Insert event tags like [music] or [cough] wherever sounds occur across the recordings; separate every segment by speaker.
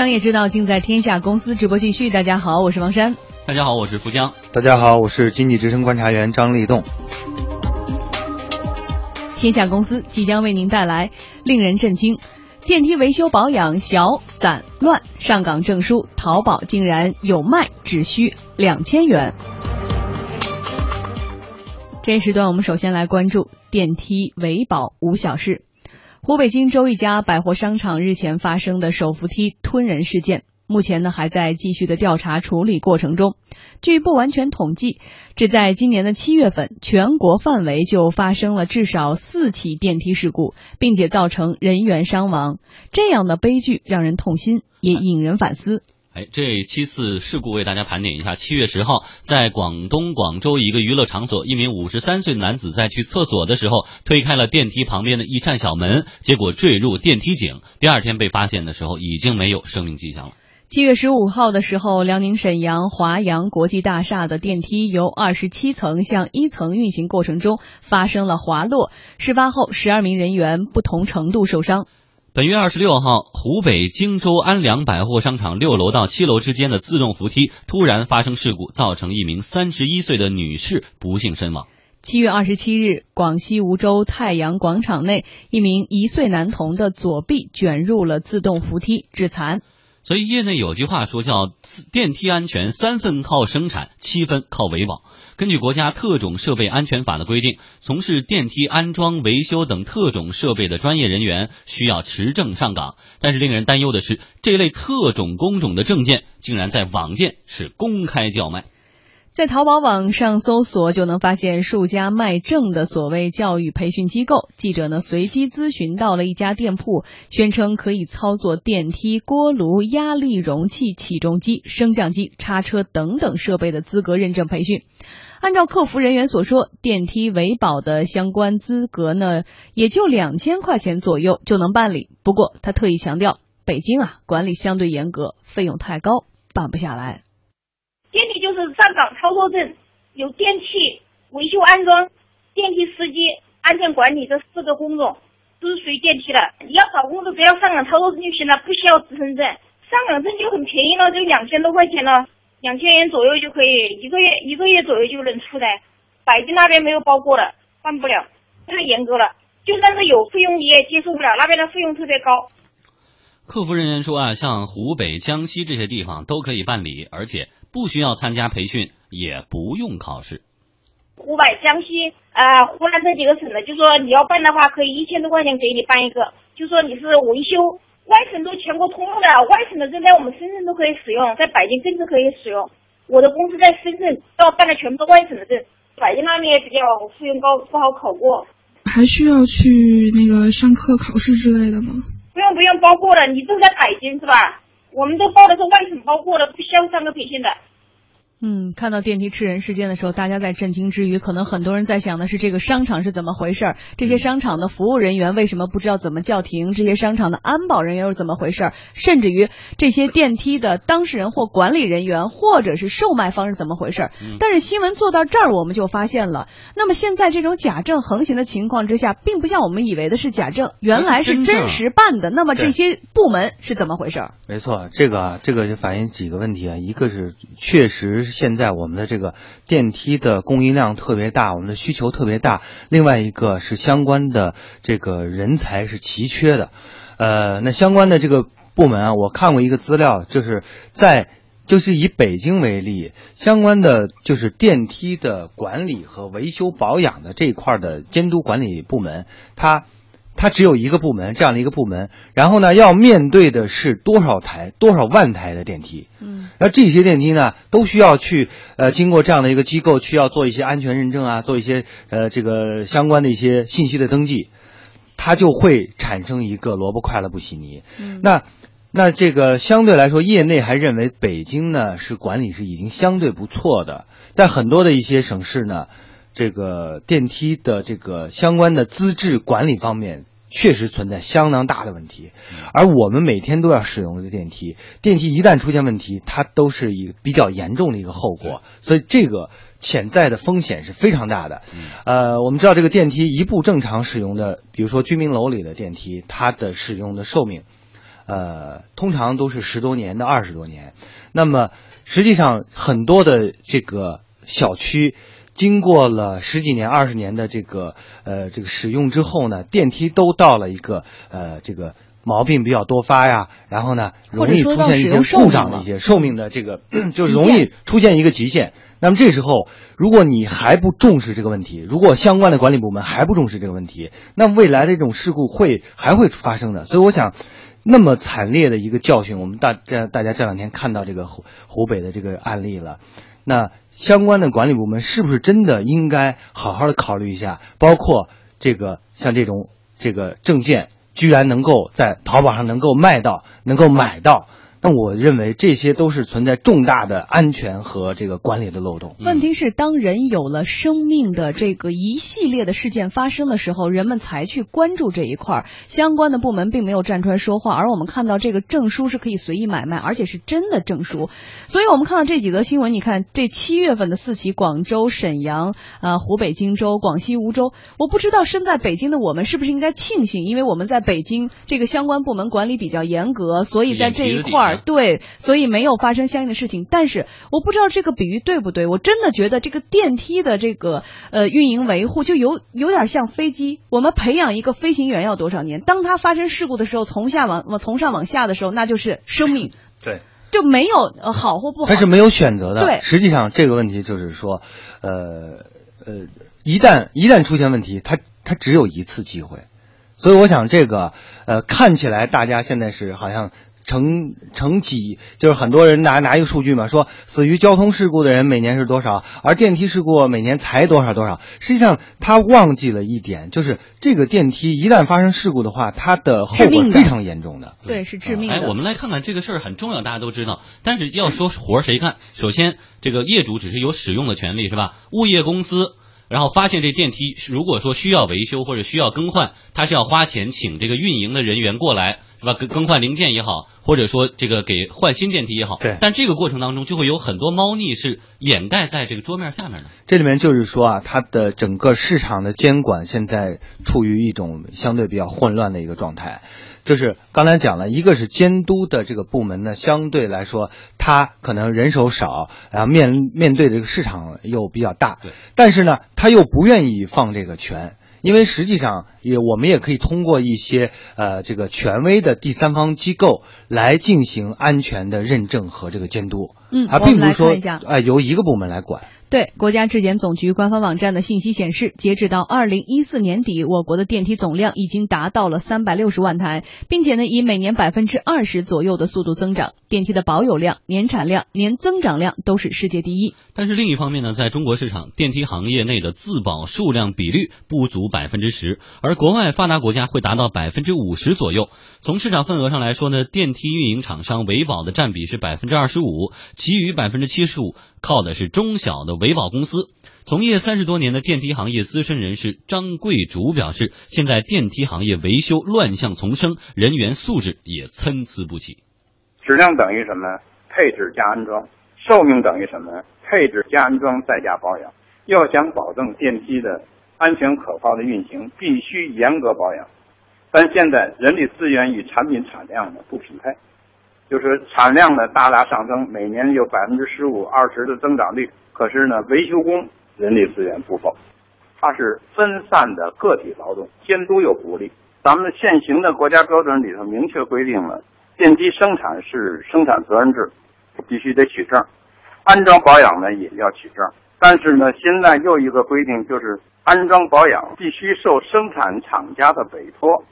Speaker 1: 商业之道尽在天下公司直播继续。大家好，我是王珊。
Speaker 2: 大家好，我是福江。
Speaker 3: 大家好，我是经济之声观察员张立栋。
Speaker 1: 天下公司即将为您带来令人震惊：电梯维修保养小、散、乱，上岗证书淘宝竟然有卖，只需两千元。这一时段，我们首先来关注电梯维保无小事。湖北荆州一家百货商场日前发生的手扶梯吞人事件，目前呢还在继续的调查处理过程中。据不完全统计，只在今年的七月份，全国范围就发生了至少四起电梯事故，并且造成人员伤亡。这样的悲剧让人痛心，也引人反思。
Speaker 2: 哎，这七次事故为大家盘点一下。七月十号，在广东广州一个娱乐场所，一名五十三岁男子在去厕所的时候推开了电梯旁边的一扇小门，结果坠入电梯井。第二天被发现的时候，已经没有生命迹象了。
Speaker 1: 七月十五号的时候，辽宁沈阳华阳国际大厦的电梯由二十七层向一层运行过程中发生了滑落，事发后十二名人员不同程度受伤。
Speaker 2: 本月二十六号，湖北荆州安良百货商场六楼到七楼之间的自动扶梯突然发生事故，造成一名三十一岁的女士不幸身亡。
Speaker 1: 七月二十七日，广西梧州太阳广场内，一名一岁男童的左臂卷入了自动扶梯，致残。
Speaker 2: 所以，业内有句话说叫“电梯安全三分靠生产，七分靠维保”。根据国家特种设备安全法的规定，从事电梯安装、维修等特种设备的专业人员需要持证上岗。但是令人担忧的是，这类特种工种的证件竟然在网店是公开叫卖。
Speaker 1: 在淘宝网上搜索，就能发现数家卖证的所谓教育培训机构。记者呢随机咨询到了一家店铺，宣称可以操作电梯、锅炉、压力容器、起重机、升降机、叉车等等设备的资格认证培训。按照客服人员所说，电梯维保的相关资格呢，也就两千块钱左右就能办理。不过他特意强调，北京啊管理相对严格，费用太高，办不下来。
Speaker 4: 电梯就是上岗操作证，有电梯维修安装、电梯司机安全管理这四个工种都是属于电梯的。你要找工作，只要上岗操作证就行了，不需要职称证。上岗证就很便宜了，就两千多块钱了，两千元左右就可以，一个月一个月左右就能出来。北京那边没有包过的，办不了，太严格了。就算是有费用你也接受不了，那边的费用特别高。
Speaker 2: 客服人员说啊，像湖北、江西这些地方都可以办理，而且。不需要参加培训，也不用考试。
Speaker 4: 湖北、江西、啊湖南这几个省的，就说你要办的话，可以一千多块钱给你办一个。就说你是维修，外省都全国通用的，外省的证在我们深圳都可以使用，在北京更是可以使用。我的公司在深圳，要办的全部外省的证，北京那边也比较费用高，不好考过。
Speaker 5: 还需要去那个上课考试之类的吗？
Speaker 4: 不用不用，包过了，你都在北京是吧？我们都报的是外省包过的，不需要上课培训的。
Speaker 1: 嗯，看到电梯吃人事件的时候，大家在震惊之余，可能很多人在想的是这个商场是怎么回事？这些商场的服务人员为什么不知道怎么叫停？这些商场的安保人员又是怎么回事？甚至于这些电梯的当事人或管理人员，或者是售卖方是怎么回事？但是新闻做到这儿，我们就发现了，那么现在这种假证横行的情况之下，并不像我们以为的是假证，原来是真实办的。那么这些部门是怎么回事？
Speaker 3: 没错，这个这个就反映几个问题啊，一个是确实。现在我们的这个电梯的供应量特别大，我们的需求特别大。另外一个是相关的这个人才是奇缺的，呃，那相关的这个部门啊，我看过一个资料，就是在就是以北京为例，相关的就是电梯的管理和维修保养的这一块的监督管理部门，它。它只有一个部门，这样的一个部门，然后呢，要面对的是多少台、多少万台的电梯，
Speaker 1: 嗯，
Speaker 3: 那这些电梯呢，都需要去呃，经过这样的一个机构去要做一些安全认证啊，做一些呃这个相关的一些信息的登记，它就会产生一个萝卜快了不洗泥。
Speaker 1: 嗯，
Speaker 3: 那那这个相对来说，业内还认为北京呢是管理是已经相对不错的，在很多的一些省市呢，这个电梯的这个相关的资质管理方面。确实存在相当大的问题，而我们每天都要使用的电梯，电梯一旦出现问题，它都是一个比较严重的一个后果，所以这个潜在的风险是非常大的。呃，我们知道这个电梯一部正常使用的，比如说居民楼里的电梯，它的使用的寿命，呃，通常都是十多年到二十多年。那么实际上很多的这个小区。经过了十几年、二十年的这个呃这个使用之后呢，电梯都到了一个呃这个毛病比较多发呀，然后呢容易出现一些故障的一些寿命的这个就容易出现一个极 [clears throat] 限。那么这时候，如果你还不重视这个问题，如果相关的管理部门还不重视这个问题，那未来的这种事故会还会发生的。所以我想，那么惨烈的一个教训，我们大这大家这两天看到这个湖湖北的这个案例了，那。相关的管理部门是不是真的应该好好的考虑一下？包括这个像这种这个证件，居然能够在淘宝上能够卖到，能够买到。那我认为这些都是存在重大的安全和这个管理的漏洞。
Speaker 1: 问题是，当人有了生命的这个一系列的事件发生的时候，人们才去关注这一块儿。相关的部门并没有站出来说话，而我们看到这个证书是可以随意买卖，而且是真的证书。所以我们看到这几则新闻，你看这七月份的四起，广州、沈阳、啊湖北荆州、广西梧州，我不知道身在北京的我们是不是应该庆幸，因为我们在北京这个相关部门管理比较严格，所以在这一块儿。对，所以没有发生相应的事情。但是我不知道这个比喻对不对，我真的觉得这个电梯的这个呃运营维护就有有点像飞机。我们培养一个飞行员要多少年？当他发生事故的时候，从下往从上往下的时候，那就是生命。[laughs]
Speaker 3: 对，
Speaker 1: 就没有呃好或不好。
Speaker 3: 他是没有选择的。
Speaker 1: 对，
Speaker 3: 实际上这个问题就是说，呃呃，一旦一旦出现问题，他他只有一次机会。所以我想这个呃看起来大家现在是好像。成成几就是很多人拿拿一个数据嘛，说死于交通事故的人每年是多少，而电梯事故每年才多少多少。实际上他忘记了一点，就是这个电梯一旦发生事故的话，它的后果非常严重的。
Speaker 1: 对，是致命的。
Speaker 2: 哎，我们来看看这个事儿很重要，大家都知道。但是要说活儿谁干？首先，这个业主只是有使用的权利，是吧？物业公司。然后发现这电梯如果说需要维修或者需要更换，他是要花钱请这个运营的人员过来，是吧？更更换零件也好，或者说这个给换新电梯也好。
Speaker 3: 对。
Speaker 2: 但这个过程当中就会有很多猫腻是掩盖在这个桌面下面的。
Speaker 3: 这里面就是说啊，它的整个市场的监管现在处于一种相对比较混乱的一个状态。就是刚才讲了一个是监督的这个部门呢，相对来说它可能人手少，然后面面对这个市场又比较大，
Speaker 2: 对，
Speaker 3: 但是呢他又不愿意放这个权，因为实际上也我们也可以通过一些呃这个权威的第三方机构来进行安全的认证和这个监督，
Speaker 1: 嗯，
Speaker 3: 而并不是说哎由一个部门来管。
Speaker 1: 对，国家质检总局官方网站的信息显示，截止到二零一四年底，我国的电梯总量已经达到了三百六十万台，并且呢，以每年百分之二十左右的速度增长。电梯的保有量、年产量、年增长量都是世界第一。
Speaker 2: 但是另一方面呢，在中国市场，电梯行业内的自保数量比率不足百分之十，而国外发达国家会达到百分之五十左右。从市场份额上来说呢，电梯运营厂商维保的占比是百分之二十五，其余百分之七十五靠的是中小的。维保公司从业三十多年的电梯行业资深人士张贵竹表示，现在电梯行业维修乱象丛生，人员素质也参差不齐。
Speaker 6: 质量等于什么？配置加安装。寿命等于什么？配置加安装再加保养。要想保证电梯的安全可靠的运行，必须严格保养。但现在人力资源与产品产量呢不匹配。就是产量呢大大上升，每年有百分之十五、二十的增长率。可是呢，维修工人力资源不够，它是分散的个体劳动，监督又不力。咱们现行的国家标准里头明确规定了，电机生产是生产责任制，必须得取证，安装保养呢也要取证。但是呢，现在又一个规定就是安装保养必须受生产厂家的委托。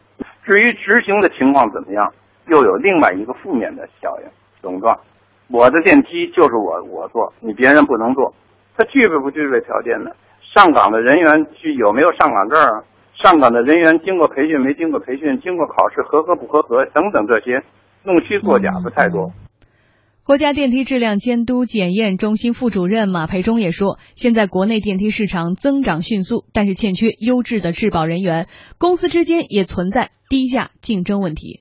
Speaker 6: 至于执行的情况怎么样？又有另外一个负面的效应，垄断。我的电梯就是我我坐，你别人不能坐。他具备不具备条件呢？上岗的人员具有没有上岗证啊？上岗的人员经过培训没经过培训？经过考试合格不合格？等等这些弄虚作假的太多。
Speaker 1: 国家电梯质量监督检验中心副主任马培忠也说，现在国内电梯市场增长迅速，但是欠缺优质的质保人员，公司之间也存在低价竞争问题。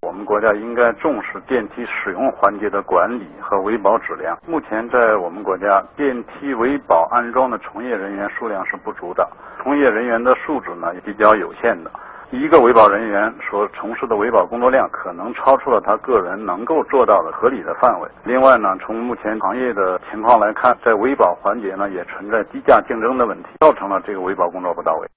Speaker 7: 我们国家应该重视电梯使用环节的管理和维保质量。目前，在我们国家，电梯维保安装的从业人员数量是不足的，从业人员的素质呢也比较有限的。一个维保人员所从事的维保工作量可能超出了他个人能够做到的合理的范围。另外呢，从目前行业的情况来看，在维保环节呢也存在低价竞争的问题，造成了这个维保工作不到位。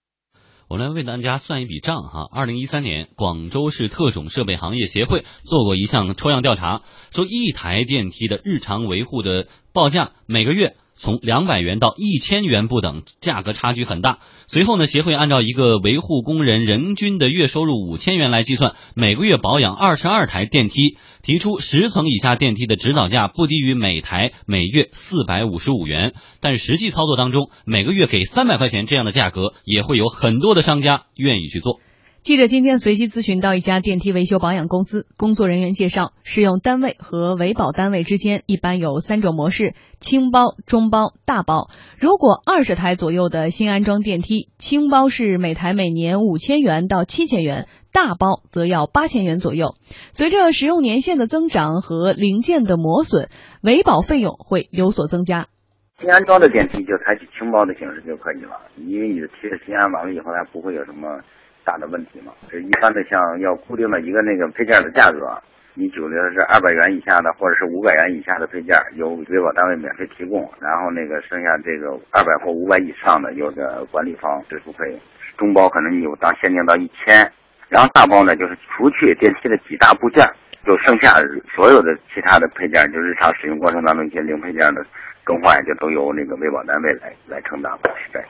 Speaker 2: 我来为大家算一笔账哈。二零一三年，广州市特种设备行业协会做过一项抽样调查，说一台电梯的日常维护的报价每个月。从两百元到一千元不等，价格差距很大。随后呢，协会按照一个维护工人人均的月收入五千元来计算，每个月保养二十二台电梯，提出十层以下电梯的指导价不低于每台每月四百五十五元。但实际操作当中，每个月给三百块钱这样的价格，也会有很多的商家愿意去做。
Speaker 1: 记者今天随机咨询到一家电梯维修保养公司，工作人员介绍，使用单位和维保单位之间一般有三种模式：轻包、中包、大包。如果二十台左右的新安装电梯，轻包是每台每年五千元到七千元，大包则要八千元左右。随着使用年限的增长和零件的磨损，维保费用会有所增加。
Speaker 8: 新安装的电梯就采取轻包的形式就可以了，因为你的梯子新安完了以后，它不会有什么。大的问题嘛，这一般的像要固定的一个那个配件的价格，你举例是二百元以下的或者是五百元以下的配件，由维保单位免费提供，然后那个剩下这个二百或五百以上的，由的管理方支付费。中包可能有当限定到一千，然后大包呢就是除去电梯的几大部件，就剩下所有的其他的配件，就日常使用过程当中一些零配件的更换，就都由那个维保单位来来承担，是这样。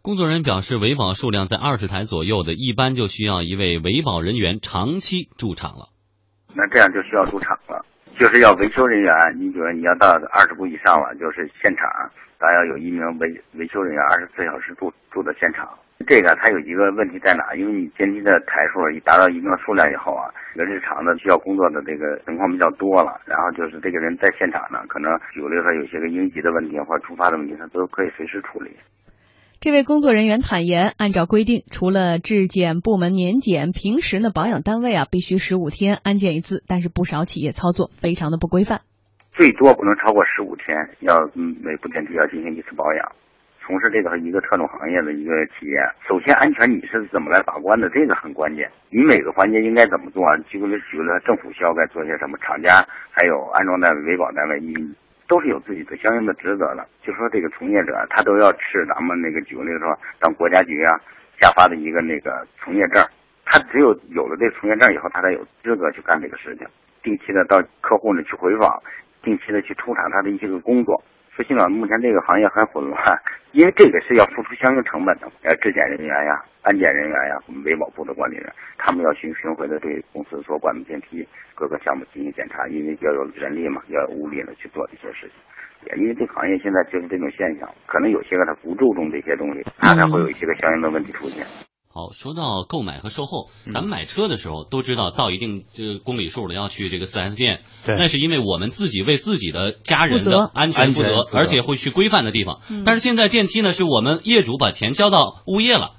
Speaker 2: 工作人员表示，维保数量在二十台左右的，一般就需要一位维保人员长期驻场了。
Speaker 8: 那这样就需要驻场了，就是要维修人员。你比如你要到二十部以上了，就是现场，咱要有一名维维修人员二十四小时驻驻的现场。这个它有一个问题在哪？因为你电梯的台数一达到一定的数量以后啊，这个日常的需要工作的这个情况比较多了，然后就是这个人在现场呢，可能比如说有些个应急的问题或者突发的问题，他都可以随时处理。
Speaker 1: 这位工作人员坦言，按照规定，除了质检部门年检，平时呢保养单位啊必须十五天安检一次。但是不少企业操作非常的不规范，
Speaker 8: 最多不能超过十五天，要每部电梯要进行一次保养。从事这个一个特种行业的一个企业，首先安全你是怎么来把关的？这个很关键。你每个环节应该怎么做？举个例，举个，政府需要该做些什么？厂家还有安装单位、维保单位，你。都是有自己的相应的职责的，就说这个从业者他都要持咱们那个举个例子说，当国家局啊下发的一个那个从业证，他只有有了这个从业证以后，他才有资格去干这个事情，定期的到客户那去回访，定期的去抽查他的一些个工作。说心呢，目前这个行业很混乱，因为这个是要付出相应成本的。呃，质检人员呀、安检人员呀、我们维保部的管理人，他们要巡巡回的对公司所管的电梯各个项目进行检查，因为要有人力嘛，要有物力的去做这些事情。也因为这个行业现在就是这种现象，可能有些个他不注重这些东西，他才会有一些个相应的问题出现。
Speaker 2: 好，说到购买和售后，咱们买车的时候都知道，到一定这个公里数了要去这个四 S 店，那是因为我们自己为自己的家人的安全负责，而且会去规范的地方。但是现在电梯呢，是我们业主把钱交到物业了，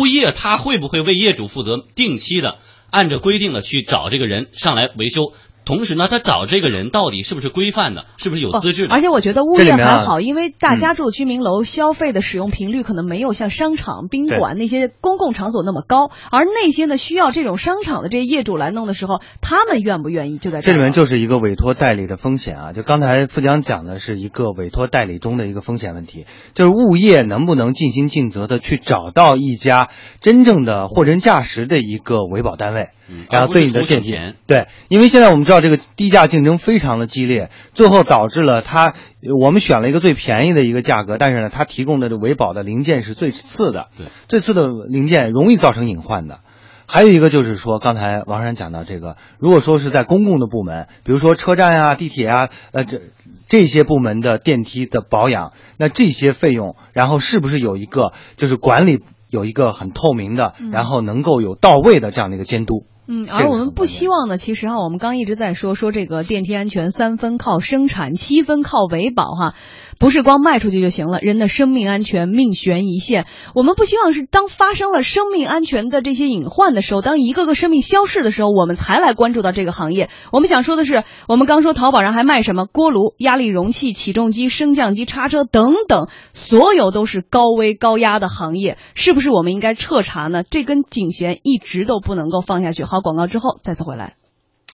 Speaker 2: 物业他会不会为业主负责，定期的按照规定的去找这个人上来维修？同时呢，他找这个人到底是不是规范的，是不是有资质的？
Speaker 1: 而且我觉得物业还好，因为大家住居民楼消费的使用频率可能没有像商场、宾馆那些公共场所那么高，而那些呢需要这种商场的这些业主来弄的时候，他们愿不愿意就在
Speaker 3: 这里面就是一个委托代理的风险啊！就刚才副讲讲的是一个委托代理中的一个风险问题，就是物业能不能尽心尽责的去找到一家真正的货真价实的一个维保单位。然后对你的电梯，对，因为现在我们知道这个低价竞争非常的激烈，最后导致了它，我们选了一个最便宜的一个价格，但是呢，它提供的这维保的零件是最次的，
Speaker 2: 对，
Speaker 3: 最次的零件容易造成隐患的。还有一个就是说，刚才王山讲到这个，如果说是在公共的部门，比如说车站啊、地铁啊，呃，这这些部门的电梯的保养，那这些费用，然后是不是有一个就是管理有一个很透明的，然后能够有到位的这样的一个监督？
Speaker 1: 嗯，而我们不希望呢，其实哈，我们刚一直在说说这个电梯安全三分靠生产，七分靠维保哈，不是光卖出去就行了，人的生命安全命悬一线。我们不希望是当发生了生命安全的这些隐患的时候，当一个个生命消逝的时候，我们才来关注到这个行业。我们想说的是，我们刚说淘宝上还卖什么锅炉、压力容器、起重机、升降机、叉车等等，所有都是高危高压的行业，是不是我们应该彻查呢？这根警弦一直都不能够放下去。好，广告之后再次回来。